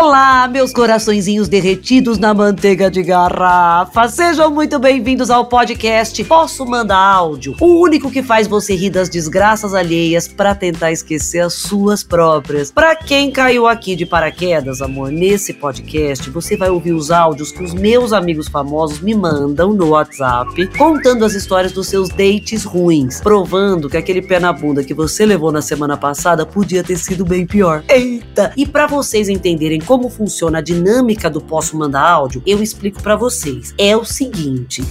Olá, meus coraçõezinhos derretidos na manteiga de garrafa. Sejam muito bem-vindos ao podcast Posso Mandar Áudio, o único que faz você rir das desgraças alheias para tentar esquecer as suas próprias. Para quem caiu aqui de paraquedas, amor, nesse podcast você vai ouvir os áudios que os meus amigos famosos me mandam no WhatsApp, contando as histórias dos seus dates ruins, provando que aquele pé na bunda que você levou na semana passada podia ter sido bem pior. Eita! E para vocês entenderem como funciona a dinâmica do Posso Mandar Áudio, eu explico para vocês. É o seguinte.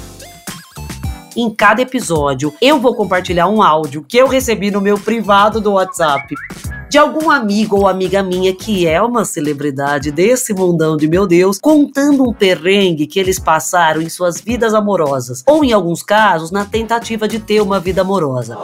Em cada episódio, eu vou compartilhar um áudio que eu recebi no meu privado do WhatsApp de algum amigo ou amiga minha que é uma celebridade desse mundão de meu Deus, contando um perrengue que eles passaram em suas vidas amorosas, ou em alguns casos, na tentativa de ter uma vida amorosa.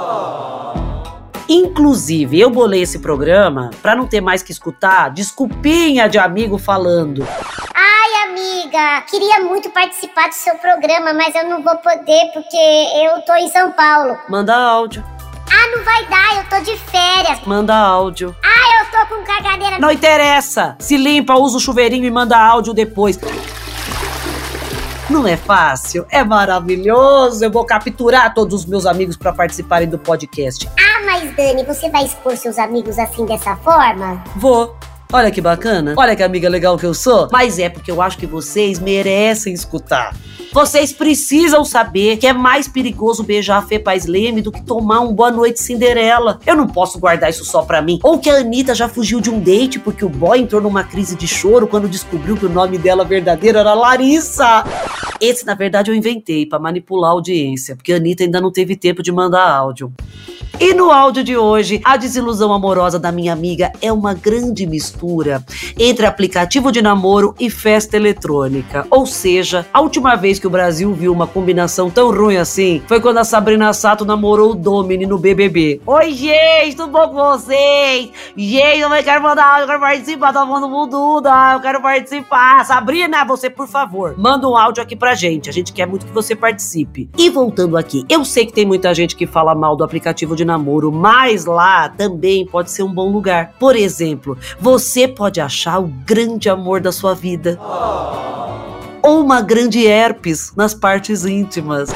Inclusive, eu bolei esse programa para não ter mais que escutar desculpinha de amigo falando. Ai, amiga, queria muito participar do seu programa, mas eu não vou poder porque eu tô em São Paulo. Manda áudio. Ah, não vai dar, eu tô de férias. Manda áudio. Ah, eu tô com cagadeira. Não interessa. Se limpa, usa o chuveirinho e manda áudio depois. Não é fácil? É maravilhoso. Eu vou capturar todos os meus amigos para participarem do podcast. Ah, mas Dani, você vai expor seus amigos assim dessa forma? Vou. Olha que bacana. Olha que amiga legal que eu sou. Mas é porque eu acho que vocês merecem escutar. Vocês precisam saber que é mais perigoso beijar a Fê Paz Leme do que tomar um Boa Noite Cinderela. Eu não posso guardar isso só pra mim. Ou que a Anitta já fugiu de um date porque o boy entrou numa crise de choro quando descobriu que o nome dela verdadeiro era Larissa. Esse, na verdade, eu inventei para manipular a audiência, porque a Anitta ainda não teve tempo de mandar áudio. E no áudio de hoje, a desilusão amorosa da minha amiga é uma grande mistura entre aplicativo de namoro e festa eletrônica. Ou seja, a última vez que o Brasil viu uma combinação tão ruim assim foi quando a Sabrina Sato namorou o Domini no BBB. Oi, gente, tudo bom com vocês? Gente, eu quero mandar áudio, eu quero participar, tá falando mundo, eu quero participar. Sabrina, você, por favor, manda um áudio aqui pra gente. A gente quer muito que você participe. E voltando aqui, eu sei que tem muita gente que fala mal do aplicativo de namoro, mas lá também pode ser um bom lugar. Por exemplo, você pode achar o grande amor da sua vida. Ou uma grande herpes nas partes íntimas.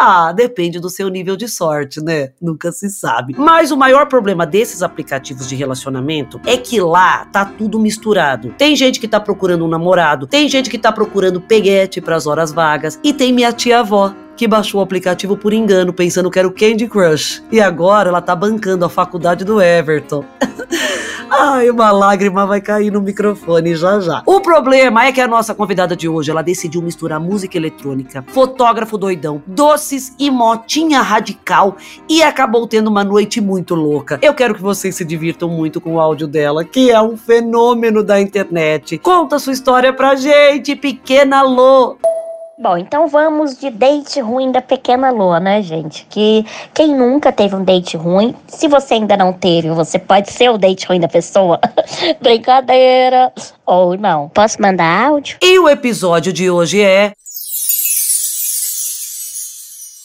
Ah, depende do seu nível de sorte, né? Nunca se sabe. Mas o maior problema desses aplicativos de relacionamento é que lá tá tudo misturado. Tem gente que tá procurando um namorado, tem gente que tá procurando peguete pras horas vagas e tem minha tia avó que baixou o aplicativo por engano, pensando que era o Candy Crush. E agora ela tá bancando a faculdade do Everton. Ai, uma lágrima vai cair no microfone já já. O problema é que a nossa convidada de hoje, ela decidiu misturar música eletrônica, fotógrafo doidão, doces e motinha radical e acabou tendo uma noite muito louca. Eu quero que vocês se divirtam muito com o áudio dela, que é um fenômeno da internet. Conta sua história pra gente, pequena Lô. Bom, então vamos de date ruim da pequena Lua, né, gente? Que quem nunca teve um date ruim, se você ainda não teve, você pode ser o date ruim da pessoa. Brincadeira. Ou não. Posso mandar áudio? E o episódio de hoje é.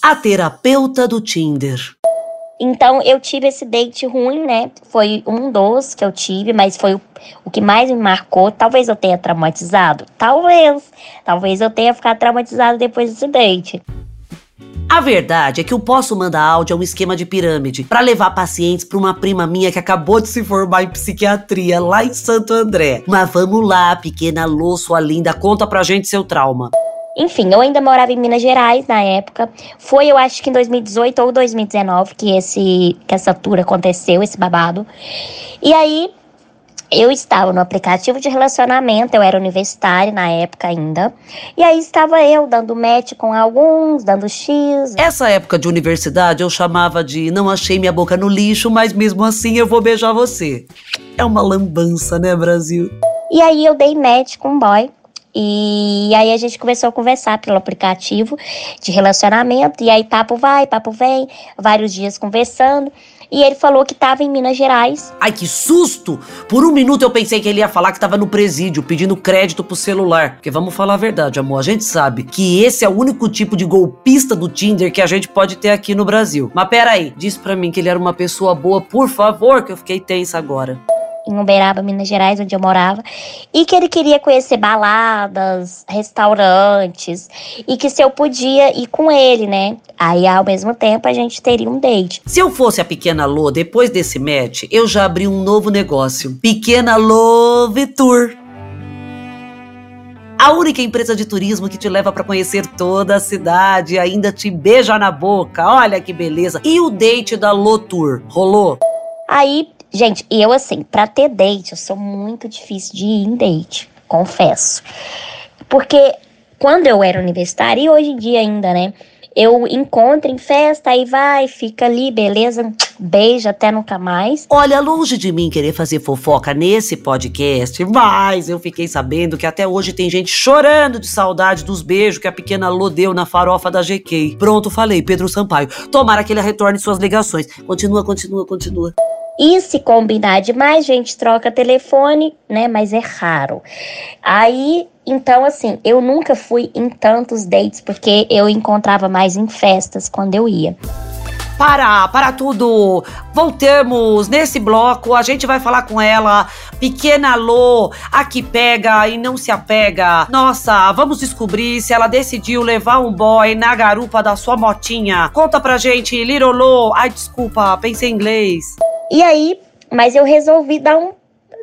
A terapeuta do Tinder. Então eu tive esse date ruim, né? Foi um dos que eu tive, mas foi o, o que mais me marcou. Talvez eu tenha traumatizado. Talvez. Talvez eu tenha ficado traumatizado depois desse date. A verdade é que eu posso mandar áudio é um esquema de pirâmide para levar pacientes para uma prima minha que acabou de se formar em psiquiatria lá em Santo André. Mas vamos lá, pequena Lô, sua linda, conta pra gente seu trauma. Enfim, eu ainda morava em Minas Gerais na época. Foi, eu acho que em 2018 ou 2019 que, esse, que essa tour aconteceu, esse babado. E aí, eu estava no aplicativo de relacionamento, eu era universitária na época ainda. E aí estava eu dando match com alguns, dando X. Essa época de universidade eu chamava de não achei minha boca no lixo, mas mesmo assim eu vou beijar você. É uma lambança, né, Brasil? E aí eu dei match com um boy E aí a gente começou a conversar pelo aplicativo de relacionamento. E aí papo vai, papo vem, vários dias conversando. E ele falou que estava em Minas Gerais. Ai, que susto! Por um minuto eu pensei que ele ia falar que estava no presídio, pedindo crédito pro celular. Porque vamos falar a verdade, amor. A gente sabe que esse é o único tipo de golpista do Tinder que a gente pode ter aqui no Brasil. Mas peraí, diz pra mim que ele era uma pessoa boa, por favor, que eu fiquei tensa agora em Uberaba, Minas Gerais, onde eu morava, e que ele queria conhecer baladas, restaurantes, e que se eu podia ir com ele, né? Aí, ao mesmo tempo, a gente teria um date. Se eu fosse a Pequena Lô, depois desse match, eu já abri um novo negócio. Pequena Love Tour. A única empresa de turismo que te leva para conhecer toda a cidade e ainda te beija na boca. Olha que beleza. E o date da Tour rolou? Aí Gente, eu assim, pra ter date, eu sou muito difícil de ir em date, confesso. Porque quando eu era universitária, e hoje em dia ainda, né? Eu encontro em festa, aí vai, fica ali, beleza, beijo até nunca mais. Olha, longe de mim querer fazer fofoca nesse podcast, mas eu fiquei sabendo que até hoje tem gente chorando de saudade dos beijos que a pequena Lô deu na farofa da GK. Pronto, falei, Pedro Sampaio. Tomara que ele retorne suas ligações. Continua, continua, continua. E se combinar demais, gente troca telefone, né? Mas é raro. Aí, então, assim, eu nunca fui em tantos dates, porque eu encontrava mais em festas quando eu ia. Para, para tudo. Voltemos nesse bloco. A gente vai falar com ela. Pequena Lô, a que pega e não se apega. Nossa, vamos descobrir se ela decidiu levar um boy na garupa da sua motinha. Conta pra gente, Little Lô. Ai, desculpa, pensei em inglês. E aí, mas eu resolvi dar um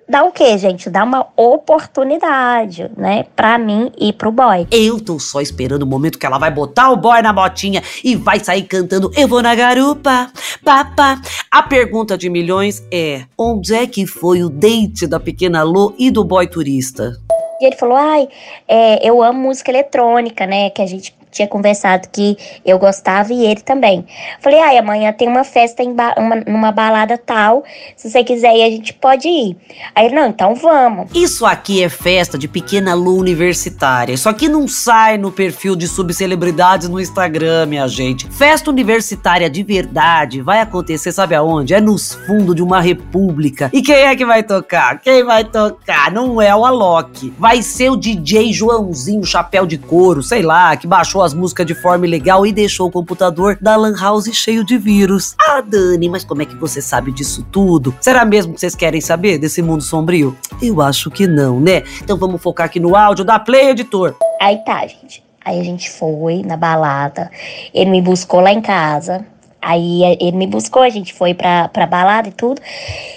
dar o quê, gente? Dar uma oportunidade, né? Pra mim e pro boy. Eu tô só esperando o momento que ela vai botar o boy na botinha e vai sair cantando Eu vou na garupa, papá. A pergunta de milhões é: onde é que foi o date da pequena Lô e do boy turista? E ele falou: ai, é, eu amo música eletrônica, né? Que a gente tinha conversado que eu gostava e ele também. Falei, ai, amanhã tem uma festa em ba uma, numa balada tal, se você quiser ir, a gente pode ir. Aí ele, não, então vamos. Isso aqui é festa de pequena Lu universitária. Isso aqui não sai no perfil de subcelebridades no Instagram, minha gente. Festa universitária de verdade vai acontecer, sabe aonde? É nos fundos de uma república. E quem é que vai tocar? Quem vai tocar? Não é o Alok. Vai ser o DJ Joãozinho, chapéu de couro, sei lá, que baixou baixou as músicas de forma ilegal e deixou o computador da Lan House cheio de vírus. Ah, Dani, mas como é que você sabe disso tudo? Será mesmo que vocês querem saber desse mundo sombrio? Eu acho que não, né? Então vamos focar aqui no áudio da Play Editor. Aí tá, gente. Aí a gente foi na balada, ele me buscou lá em casa. Aí ele me buscou, a gente foi pra, pra balada e tudo.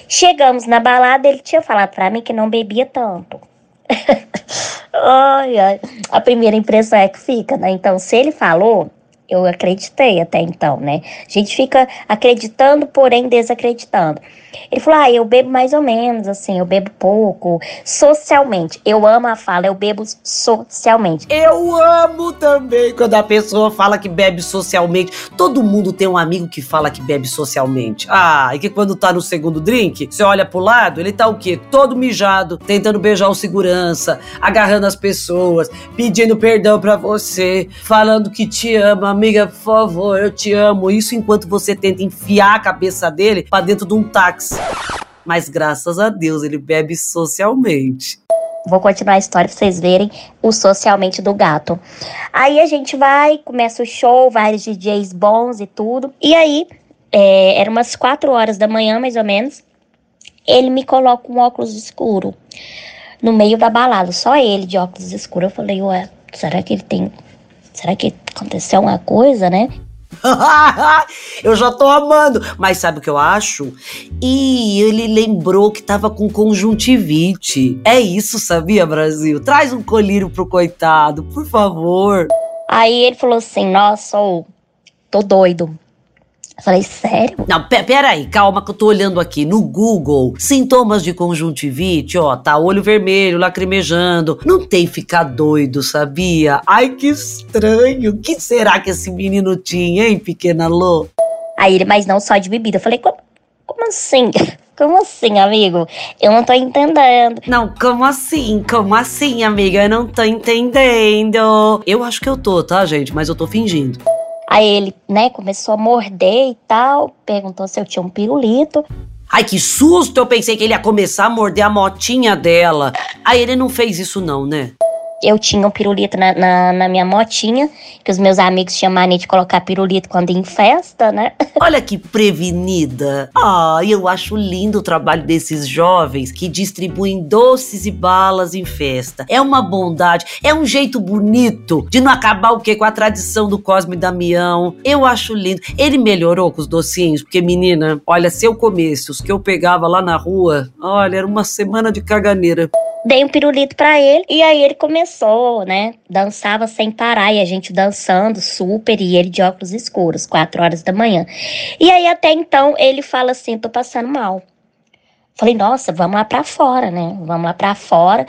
Chegamos na balada, ele tinha falado pra mim que não bebia tanto. ai, ai. A primeira impressão é que fica, né? Então, se ele falou, eu acreditei até então, né? A gente fica acreditando, porém desacreditando. Ele falou: Ah, eu bebo mais ou menos, assim, eu bebo pouco, socialmente. Eu amo a fala, eu bebo socialmente. Eu amo também quando a pessoa fala que bebe socialmente. Todo mundo tem um amigo que fala que bebe socialmente. Ah, e que quando tá no segundo drink, você olha pro lado, ele tá o quê? Todo mijado, tentando beijar o segurança, agarrando as pessoas, pedindo perdão para você, falando que te ama, amiga, por favor, eu te amo. Isso enquanto você tenta enfiar a cabeça dele para dentro de um táxi mas graças a Deus ele bebe socialmente. Vou continuar a história pra vocês verem o socialmente do gato. Aí a gente vai, começa o show, vários DJs bons e tudo. E aí, é, era umas 4 horas da manhã, mais ou menos. Ele me coloca um óculos escuro no meio da balada, só ele de óculos escuros. Eu falei, ué, será que ele tem. Será que aconteceu alguma coisa, né? eu já tô amando. Mas sabe o que eu acho? E ele lembrou que tava com conjuntivite. É isso, sabia, Brasil? Traz um colírio pro coitado, por favor. Aí ele falou assim: Nossa, tô doido. Eu falei, sério? Não, peraí, calma que eu tô olhando aqui no Google. Sintomas de conjuntivite, ó, tá olho vermelho, lacrimejando. Não tem ficar doido, sabia? Ai, que estranho. O que será que esse menino tinha, hein, pequena Lô? Aí ele, mas não só de bebida. Eu falei, como, como assim? Como assim, amigo? Eu não tô entendendo. Não, como assim? Como assim, amiga? Eu não tô entendendo. Eu acho que eu tô, tá, gente? Mas eu tô fingindo. Aí ele, né, começou a morder e tal, perguntou se eu tinha um pirulito. Ai, que susto! Eu pensei que ele ia começar a morder a motinha dela. Aí ele não fez isso, não, né? Eu tinha um pirulito na, na, na, minha motinha, que os meus amigos tinham mania de colocar pirulito quando em festa, né? Olha que prevenida. Ah, eu acho lindo o trabalho desses jovens que distribuem doces e balas em festa. É uma bondade, é um jeito bonito de não acabar o quê? Com a tradição do Cosme Damião. Eu acho lindo. Ele melhorou com os docinhos, porque menina, olha, se eu comesse os que eu pegava lá na rua, olha, era uma semana de caganeira dei um pirulito para ele e aí ele começou, né? Dançava sem parar e a gente dançando super e ele de óculos escuros, quatro horas da manhã. E aí até então ele fala assim: tô passando mal. Falei, nossa, vamos lá para fora, né? Vamos lá para fora.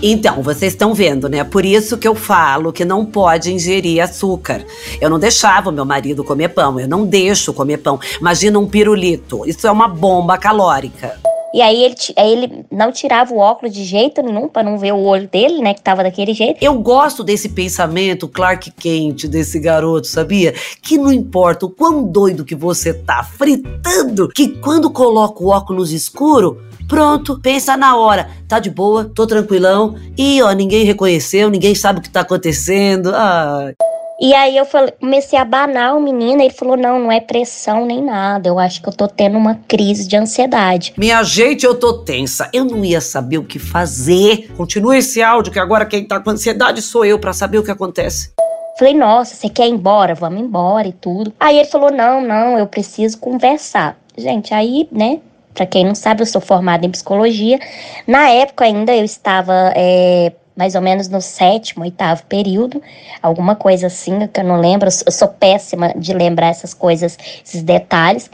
Então, vocês estão vendo, né? Por isso que eu falo que não pode ingerir açúcar. Eu não deixava o meu marido comer pão, eu não deixo comer pão. Imagina um pirulito, isso é uma bomba calórica. E aí ele, aí ele não tirava o óculos de jeito nenhum para não ver o olho dele, né, que tava daquele jeito. Eu gosto desse pensamento Clark Kent desse garoto, sabia? Que não importa o quão doido que você tá fritando, que quando coloca o óculos escuro, Pronto, pensa na hora. Tá de boa, tô tranquilão. E ó, ninguém reconheceu, ninguém sabe o que tá acontecendo. Ah. E aí eu falei, comecei a abanar o menino, ele falou: não, não é pressão nem nada. Eu acho que eu tô tendo uma crise de ansiedade. Minha gente, eu tô tensa. Eu não ia saber o que fazer. Continua esse áudio, que agora quem tá com ansiedade sou eu para saber o que acontece. Falei, nossa, você quer ir embora? Vamos embora e tudo. Aí ele falou: não, não, eu preciso conversar. Gente, aí, né, para quem não sabe, eu sou formada em psicologia. Na época ainda eu estava é, mais ou menos no sétimo, oitavo período, alguma coisa assim, que eu não lembro, eu sou péssima de lembrar essas coisas, esses detalhes.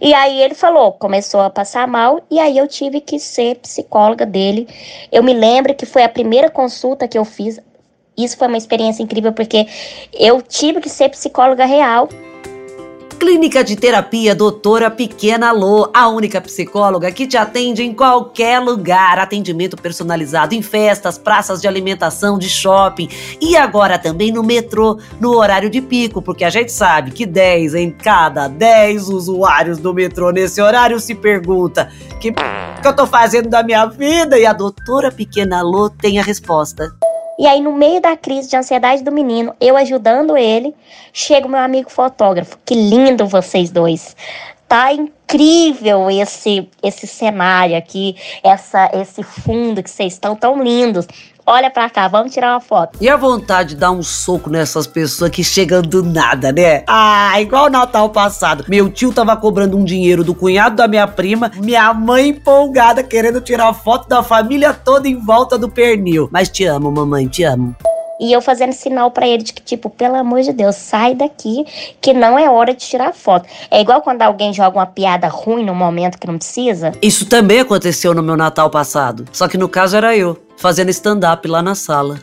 E aí ele falou, começou a passar mal, e aí eu tive que ser psicóloga dele. Eu me lembro que foi a primeira consulta que eu fiz. Isso foi uma experiência incrível, porque eu tive que ser psicóloga real Clínica de Terapia Doutora Pequena Lô, a única psicóloga que te atende em qualquer lugar. Atendimento personalizado em festas, praças de alimentação, de shopping e agora também no metrô, no horário de pico, porque a gente sabe que 10 em cada 10 usuários do metrô nesse horário se pergunta: que p que eu tô fazendo da minha vida? E a doutora Pequena Lô tem a resposta. E aí, no meio da crise de ansiedade do menino, eu ajudando ele, chega o meu amigo fotógrafo. Que lindo vocês dois. Tá incrível esse esse cenário aqui, essa esse fundo que vocês estão tão lindos. Olha pra cá, vamos tirar uma foto. E a vontade de dar um soco nessas pessoas que chegam do nada, né? Ah, igual o Natal passado. Meu tio tava cobrando um dinheiro do cunhado da minha prima, minha mãe empolgada querendo tirar foto da família toda em volta do pernil. Mas te amo, mamãe, te amo. E eu fazendo sinal para ele de que, tipo, pelo amor de Deus, sai daqui, que não é hora de tirar foto. É igual quando alguém joga uma piada ruim no momento que não precisa. Isso também aconteceu no meu Natal passado. Só que no caso era eu, fazendo stand-up lá na sala.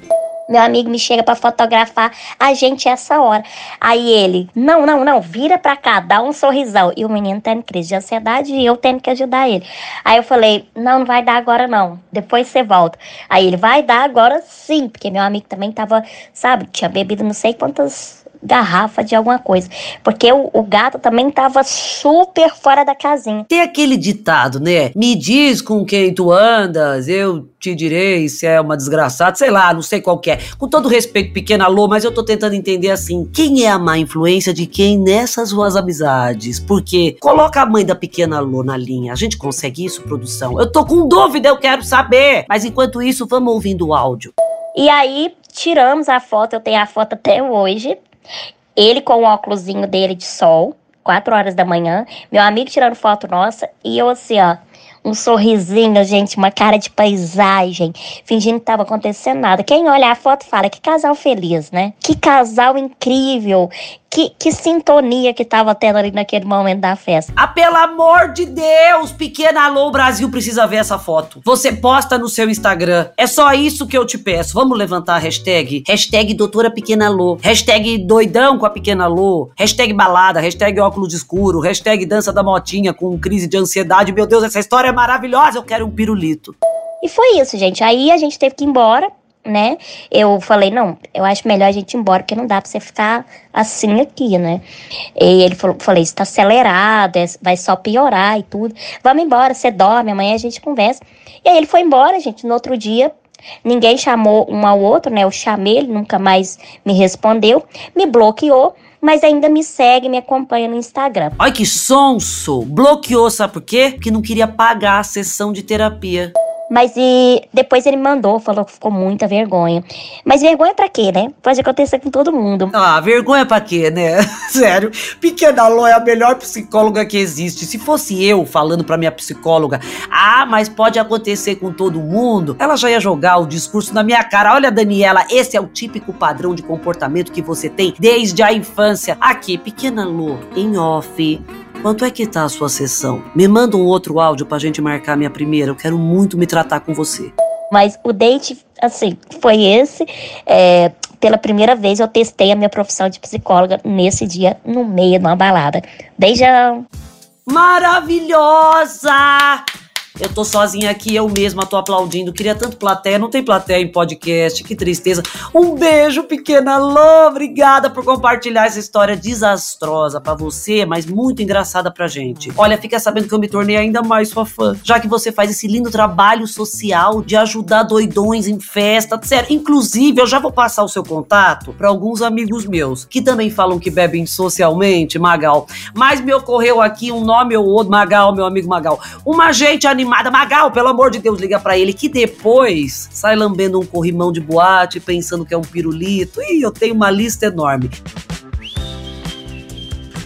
Meu amigo me chega para fotografar a gente essa hora. Aí ele, não, não, não, vira pra cá, dá um sorrisão. E o menino tendo crise de ansiedade e eu tendo que ajudar ele. Aí eu falei, não, não vai dar agora não, depois você volta. Aí ele, vai dar agora sim, porque meu amigo também tava, sabe, tinha bebido não sei quantas garrafa de alguma coisa. Porque o, o gato também tava super fora da casinha. Tem aquele ditado, né? Me diz com quem tu andas, eu te direi se é uma desgraçada, sei lá, não sei qual é. Com todo respeito, pequena Lô, mas eu tô tentando entender assim, quem é a má influência de quem nessas suas amizades? Porque coloca a mãe da pequena Lô na linha. A gente consegue isso, produção? Eu tô com dúvida, eu quero saber. Mas enquanto isso, vamos ouvindo o áudio. E aí, tiramos a foto, eu tenho a foto até hoje. Ele com o óculosinho dele de sol, 4 horas da manhã, meu amigo tirando foto nossa, e eu assim, ó, um sorrisinho, gente, uma cara de paisagem, fingindo que tava acontecendo nada. Quem olha a foto fala que casal feliz, né? Que casal incrível, que, que sintonia que tava tendo ali naquele momento da festa. Ah, pelo amor de Deus, pequena Alô Brasil precisa ver essa foto. Você posta no seu Instagram. É só isso que eu te peço. Vamos levantar a hashtag? Hashtag doutora pequena Alô. Hashtag doidão com a pequena Alô. Hashtag balada. Hashtag óculos escuro. Hashtag dança da motinha com crise de ansiedade. Meu Deus, essa história é maravilhosa. Eu quero um pirulito. E foi isso, gente. Aí a gente teve que ir embora né? Eu falei, não, eu acho melhor a gente ir embora, porque não dá pra você ficar assim aqui, né? E ele falou, falei, isso tá acelerado, é, vai só piorar e tudo. Vamos embora, você dorme, amanhã a gente conversa. E aí ele foi embora, gente, no outro dia. Ninguém chamou um ao outro, né? Eu chamei, ele nunca mais me respondeu, me bloqueou mas ainda me segue, me acompanha no Instagram. Ai que sonso! Bloqueou, sabe por quê? Porque não queria pagar a sessão de terapia. Mas e depois ele mandou, falou que ficou muita vergonha. Mas vergonha para quê, né? Pode acontecer com todo mundo. Ah, vergonha para quê, né? Sério. Pequena Lô é a melhor psicóloga que existe. Se fosse eu falando para minha psicóloga, ah, mas pode acontecer com todo mundo, ela já ia jogar o discurso na minha cara. Olha, Daniela, esse é o típico padrão de comportamento que você tem desde a infância. Aqui, Pequena Lô, em off Quanto é que tá a sua sessão? Me manda um outro áudio pra gente marcar minha primeira. Eu quero muito me tratar com você. Mas o date, assim, foi esse. É, pela primeira vez eu testei a minha profissão de psicóloga nesse dia, no meio de uma balada. Beijão! Maravilhosa! Eu tô sozinha aqui, eu mesma tô aplaudindo. Queria tanto plateia, não tem plateia em podcast, que tristeza. Um beijo, pequena Lô. Obrigada por compartilhar essa história desastrosa para você, mas muito engraçada pra gente. Olha, fica sabendo que eu me tornei ainda mais sua fã, já que você faz esse lindo trabalho social de ajudar doidões em festa, sério. Inclusive, eu já vou passar o seu contato para alguns amigos meus que também falam que bebem socialmente, Magal. Mas me ocorreu aqui um nome ou outro, Magal, meu amigo Magal. Uma gente animada animada. Magal, pelo amor de Deus, liga para ele. Que depois sai lambendo um corrimão de boate, pensando que é um pirulito. E eu tenho uma lista enorme.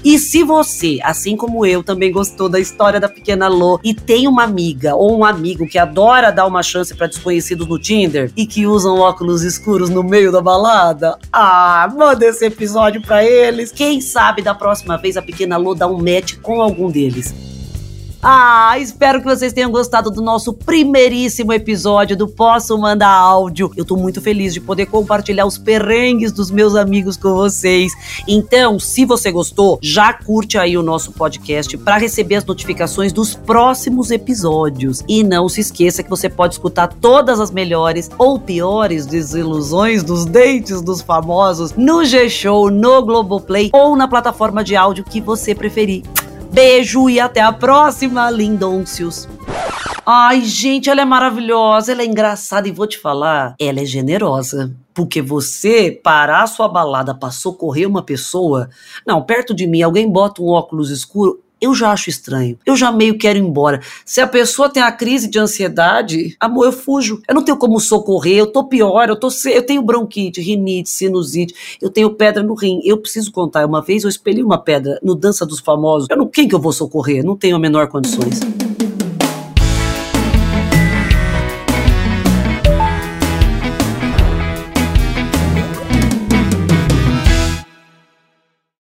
E se você, assim como eu, também gostou da história da pequena Lô e tem uma amiga ou um amigo que adora dar uma chance para desconhecidos no Tinder e que usam óculos escuros no meio da balada, ah, manda esse episódio para eles. Quem sabe da próxima vez a pequena Lô dá um match com algum deles. Ah, espero que vocês tenham gostado do nosso primeiríssimo episódio do Posso Mandar Áudio. Eu tô muito feliz de poder compartilhar os perrengues dos meus amigos com vocês. Então, se você gostou, já curte aí o nosso podcast para receber as notificações dos próximos episódios. E não se esqueça que você pode escutar todas as melhores ou piores desilusões dos dentes dos famosos no G-Show, no Globoplay ou na plataforma de áudio que você preferir. Beijo e até a próxima, lindôncios. Ai, gente, ela é maravilhosa, ela é engraçada e vou te falar, ela é generosa. Porque você parar sua balada para socorrer uma pessoa, não, perto de mim, alguém bota um óculos escuro, eu já acho estranho. Eu já meio quero ir embora. Se a pessoa tem a crise de ansiedade, amor, eu fujo. Eu não tenho como socorrer, eu tô pior, eu tô eu tenho bronquite, rinite, sinusite, eu tenho pedra no rim. Eu preciso contar, uma vez eu espelhei uma pedra no Dança dos Famosos. Eu não, quem que eu vou socorrer? Não tenho a menor condições.